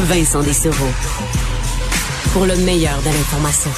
Vincent Dessereau. Pour le meilleur de l'information.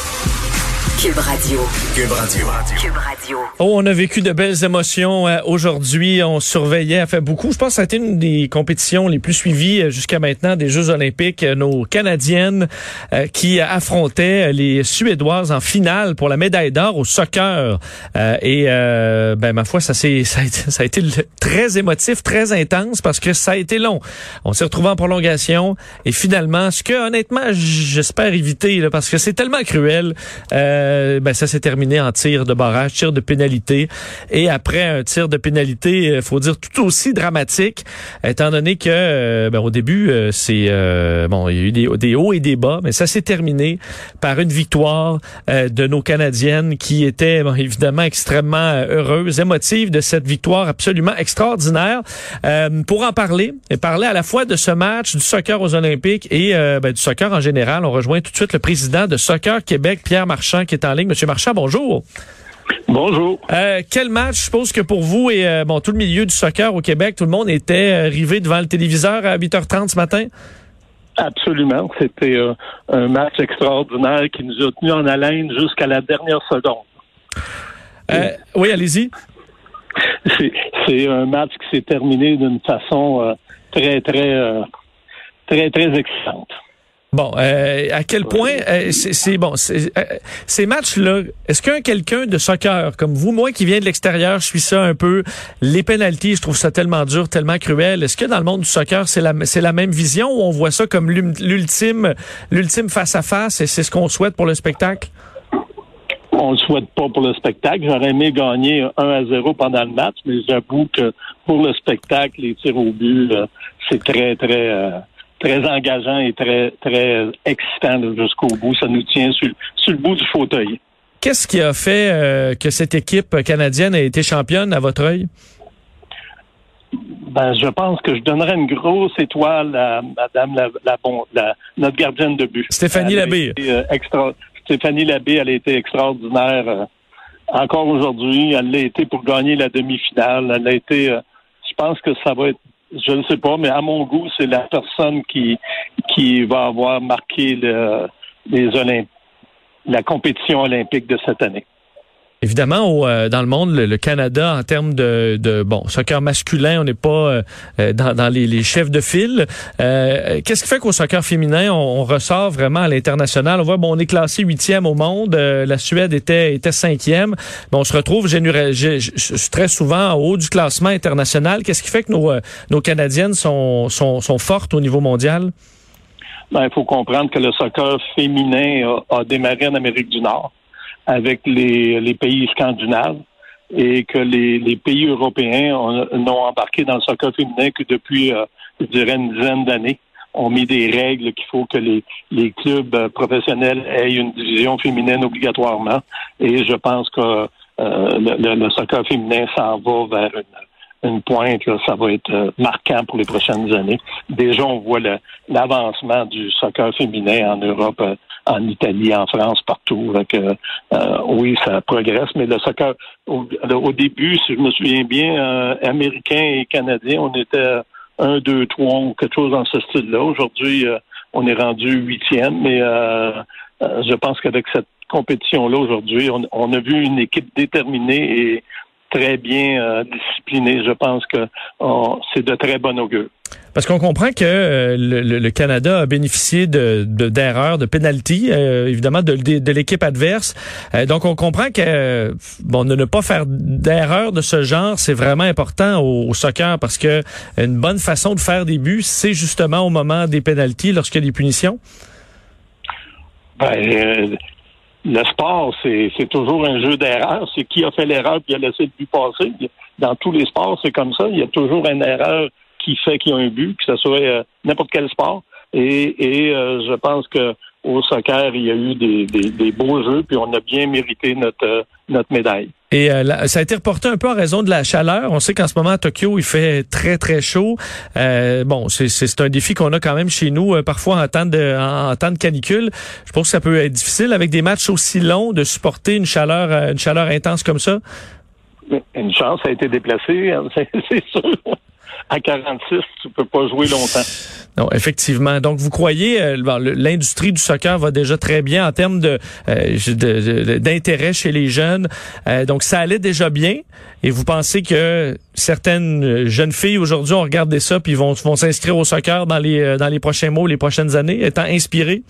Cube Radio. Cube Radio. Cube Radio. Oh, on a vécu de belles émotions euh, aujourd'hui. On surveillait, a fait beaucoup. Je pense que ça a été une des compétitions les plus suivies euh, jusqu'à maintenant des Jeux olympiques. Euh, nos Canadiennes euh, qui affrontaient les Suédoises en finale pour la médaille d'or au soccer. Euh, et euh, ben ma foi, ça, s'est- ça, a été, ça a été très émotif, très intense parce que ça a été long. On s'est retrouvé en prolongation et finalement, ce que honnêtement j'espère éviter là, parce que c'est tellement cruel. Euh, ben ça s'est terminé en tir de barrage, tir de pénalité. Et après un tir de pénalité, il faut dire tout aussi dramatique, étant donné que euh, ben, au début, euh, c'est euh, bon, il y a eu des, hauts et des bas, mais ça s'est terminé par une victoire euh, de nos Canadiennes qui étaient bon, évidemment extrêmement euh, heureuses, émotives de cette victoire absolument extraordinaire. Euh, pour en parler et parler à la fois de ce match, du soccer aux Olympiques et euh, ben, du soccer en général, on rejoint tout de suite le président de Soccer Québec, Pierre Marchand, qui est en ligne. Monsieur Marchand, bonjour. Bonjour. Euh, quel match, je suppose que pour vous et euh, bon tout le milieu du soccer au Québec, tout le monde était euh, rivé devant le téléviseur à 8h30 ce matin? Absolument. C'était euh, un match extraordinaire qui nous a tenus en haleine jusqu'à la dernière seconde. Oui, allez-y. C'est, un match qui s'est terminé d'une façon très, très, très, très excitante. Bon, euh, à quel point euh, c'est bon euh, ces matchs-là, est-ce qu'un quelqu'un de soccer comme vous, moi qui viens de l'extérieur, je suis ça un peu, les pénalties, je trouve ça tellement dur, tellement cruel. Est-ce que dans le monde du soccer, c'est la c'est la même vision ou on voit ça comme l'ultime l'ultime face à face et c'est ce qu'on souhaite pour le spectacle? On le souhaite pas pour le spectacle. J'aurais aimé gagner 1 à 0 pendant le match, mais j'avoue que pour le spectacle, les tirs au but, euh, c'est très, très, euh, très engageant et très, très excitant jusqu'au bout. Ça nous tient sur, sur le bout du fauteuil. Qu'est-ce qui a fait euh, que cette équipe canadienne a été championne à votre œil? Ben, je pense que je donnerais une grosse étoile à Madame la, la, bon, la- notre gardienne de but. Stéphanie Labbé. euh, extra, Stéphanie Labbé, elle a été extraordinaire. euh, encore aujourd'hui, elle l'a été pour gagner la demi-finale. Elle a été. je pense que ça va être. Je ne sais pas, mais à mon goût, c'est la personne qui qui va avoir marqué le, les Olymp la compétition olympique de cette année. Évidemment, au, euh, dans le monde, le, le Canada, en termes de, de bon soccer masculin, on n'est pas euh, euh, dans, dans les, les chefs de file. Euh, Qu'est-ce qui fait qu'au soccer féminin, on, on ressort vraiment à l'international? On voit, bon, on est classé huitième au monde. euh, la Suède était était cinquième. Mais on se retrouve très souvent en haut du classement international. Qu'est-ce qui fait que nos, euh, nos Canadiennes sont, sont, sont fortes au niveau mondial? Ben, il faut comprendre que le soccer féminin a, a démarré en Amérique du Nord avec les, les pays scandinaves et que les, les pays européens ont- n'ont embarqué dans le soccer féminin que depuis, euh, je dirais, une dizaine d'années. On mis des règles qu'il faut que les, les clubs euh, professionnels aient une division féminine obligatoirement. Et je pense que euh, le, le- soccer féminin s'en va vers une, une pointe. là. ça va être euh, marquant pour les prochaines années. Déjà, on voit l'avancement du soccer féminin en Europe, en Italie, en France, partout. Euh, oui, ça progresse, mais le soccer, au, au début, si je me souviens bien, euh, Américains et Canadiens, on était un, deux, trois ou quelque chose dans ce style-là. Aujourd'hui, euh, on est rendu huitième, mais euh, je pense qu'avec cette compétition-là aujourd'hui, on, on a vu une équipe déterminée et très bien euh, disciplinée. Je pense que c'est de très bon augure. Parce qu'on comprend que euh, le, Canada a bénéficié de de- d'erreurs, de, pénalties, euh, évidemment de, de- de l'équipe adverse. Euh, donc on comprend que euh, bon, de ne pas faire d'erreurs de ce genre, c'est vraiment important au, au soccer parce que une bonne façon de faire des buts, c'est justement au moment des pénalties, lorsqu'il y a des punitions. Ben, euh, le sport, c'est toujours un jeu d'erreur. C'est qui a fait l'erreur puis a laissé le but passer. Dans tous les sports, c'est comme ça. Il y a toujours une erreur qui fait qu'il y a un but, que ce soit euh, n'importe quel sport. Et, et euh, je pense que au soccer, il y a eu des, des, des beaux jeux, puis on a bien mérité notre, euh, notre médaille. Et euh, là, ça a été reporté un peu en raison de la chaleur. On sait qu'en ce moment à Tokyo, il fait très très chaud. Euh, bon, c'est- un défi qu'on a quand même chez nous, euh, parfois en temps de en, en temps de canicule. Je pense que ça peut être difficile avec des matchs aussi longs de supporter une chaleur euh, une chaleur intense comme ça. Une chance, ça a été déplacé, hein, c'est sûr. À 46, tu peux pas jouer longtemps. Non, effectivement. Donc, vous croyez euh, l'industrie du soccer va déjà très bien en termes de euh, d'intérêt chez les jeunes. Euh, donc, ça allait déjà bien. Et vous pensez que certaines jeunes filles aujourd'hui ont regardé ça puis vont vont s'inscrire au soccer dans les dans les prochains mois, les prochaines années, étant inspirées?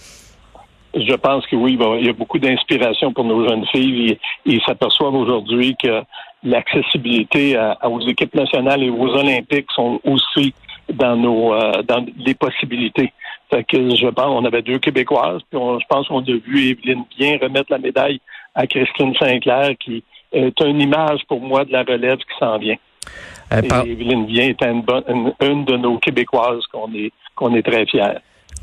Je pense que oui, il y a beaucoup d'inspiration pour nos jeunes filles. Ils s'aperçoivent aujourd'hui que l'accessibilité aux équipes nationales et aux Olympiques sont aussi dans nos euh, dans les possibilités. Fait que je pense on avait deux Québécoises, puis je pense qu'on a vu Evelyne bien remettre la médaille à Christine Sinclair, qui est une image pour moi de la relève qui s'en vient. Euh, Evelyne Bien est une, une, de nos Québécoises qu'on est qu'on est très fiers.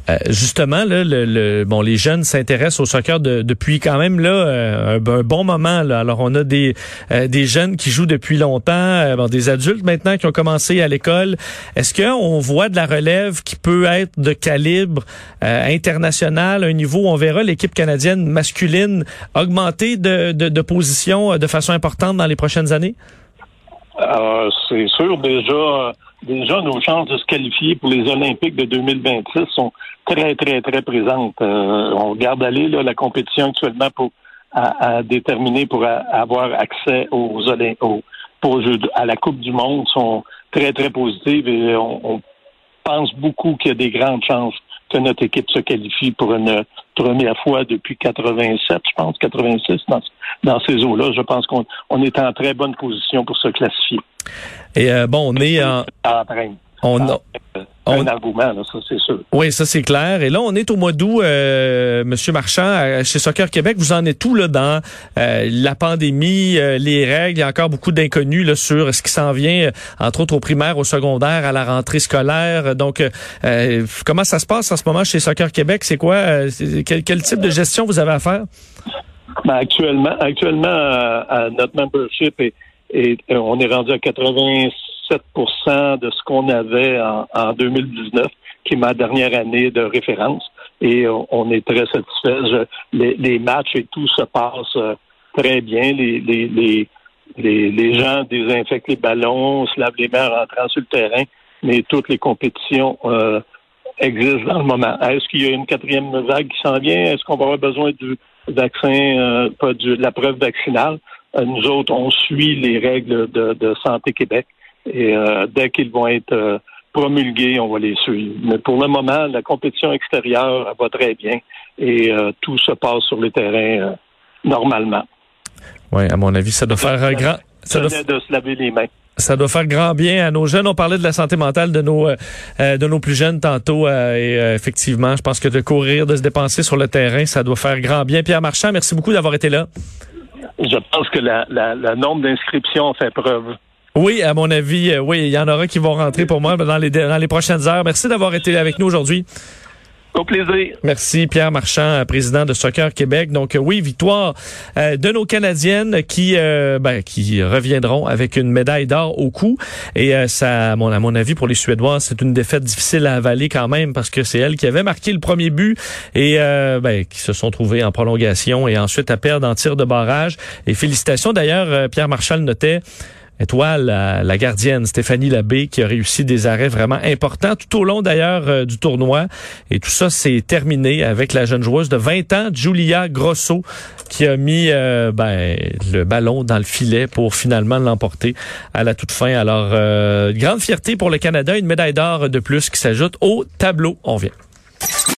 Euh, justement, là, le, bon, les jeunes s'intéressent au soccer depuis quand même là euh, un, bon moment. Alors, on a des euh, des jeunes qui jouent depuis longtemps, bon, des adultes maintenant qui ont commencé à l'école. Est-ce qu'on voit de la relève qui peut être de calibre international, un niveau où on verra l'équipe canadienne masculine augmenter de, de, de position de façon importante dans les prochaines années? C'est sûr, déjà déjà nos chances de se qualifier pour les Olympiques de 2026 sont très, très, très présentes. Euh, on regarde aller là, la compétition actuellement pour à, déterminer pour avoir accès aux Olympiques, pour à la Coupe du Monde sont très, très positives et on, pense beaucoup qu'il y a des grandes chances que notre équipe se qualifie pour une première fois depuis 87, je pense, 86 dans, dans ces eaux-là. Je pense qu'on on est en très bonne position pour se classifier. Et euh, bon, on est en... On a... Un argument, là, ça c'est sûr. Oui, ça c'est clair. Et là, on est au mois d'août, euh, Monsieur Marchand, chez Soccer Québec. Vous en êtes tout là dans euh, la pandémie, euh, les règles? Il y a encore beaucoup d'inconnus là sur ce qui s'en vient, entre autres au primaire, au secondaire, à la rentrée scolaire. Donc, comment ça se passe en ce moment chez Soccer Québec? C'est quoi quel, quel, type de gestion vous avez à faire? Ben, actuellement, actuellement, à notre membership est et euh, on est rendu à 87 de ce qu'on avait en, 2019, qui est ma dernière année de référence. Et on, est très satisfait. les, matchs et tout se passe euh, très bien. Les, les, les, les, gens désinfectent les ballons, se lavent les mains en rentrant sur le terrain, mais toutes les compétitions euh, existent dans le moment. Est-ce qu'il y a une quatrième vague qui s'en vient? Est-ce qu'on va avoir besoin du vaccin, pas de la preuve vaccinale? Euh, nous autres, on suit les règles de, Santé Québec et euh, dès qu'ils vont être euh, promulgués, on va les suivre. Mais pour le moment, la compétition extérieure va très bien et tout se passe sur les terrains normalement. Oui, à mon avis, ça doit faire un grand. Ça doit... de se laver les mains. Ça doit faire grand bien à nos jeunes. On parlait de la santé mentale de nos de nos plus jeunes tantôt et effectivement, je pense que de courir, de se dépenser sur le terrain, ça doit faire grand bien. Pierre Marchand, merci beaucoup d'avoir été là. Je pense que la, la, nombre d'inscriptions fait preuve. Oui, à mon avis, euh, oui, il y en aura qui vont rentrer pour moi dans les, dans les prochaines heures. Merci d'avoir été avec nous aujourd'hui. Au plaisir. Merci Pierre Marchand, président de Soccer Québec. Donc euh, oui, victoire euh, de nos Canadiennes qui ben, qui reviendront avec une médaille d'or au cou. Et ça, à mon, à mon avis, pour les Suédois, c'est une défaite difficile à avaler quand même parce que c'est elle qui avait marqué le premier but et ben, qui se sont trouvés en prolongation et ensuite à perdre en tir de barrage. Et félicitations d'ailleurs, Pierre Marchand notait étoile, la, gardienne Stéphanie Labbé qui a réussi des arrêts vraiment importants tout au long d'ailleurs euh, du tournoi. Et tout ça s'est terminé avec la jeune joueuse de 20 ans, Julia Grosso, qui a mis euh, ben, le ballon dans le filet pour finalement l'emporter à la toute fin. Alors, euh, grande fierté pour le Canada, une médaille d'or de plus qui s'ajoute au tableau. On vient.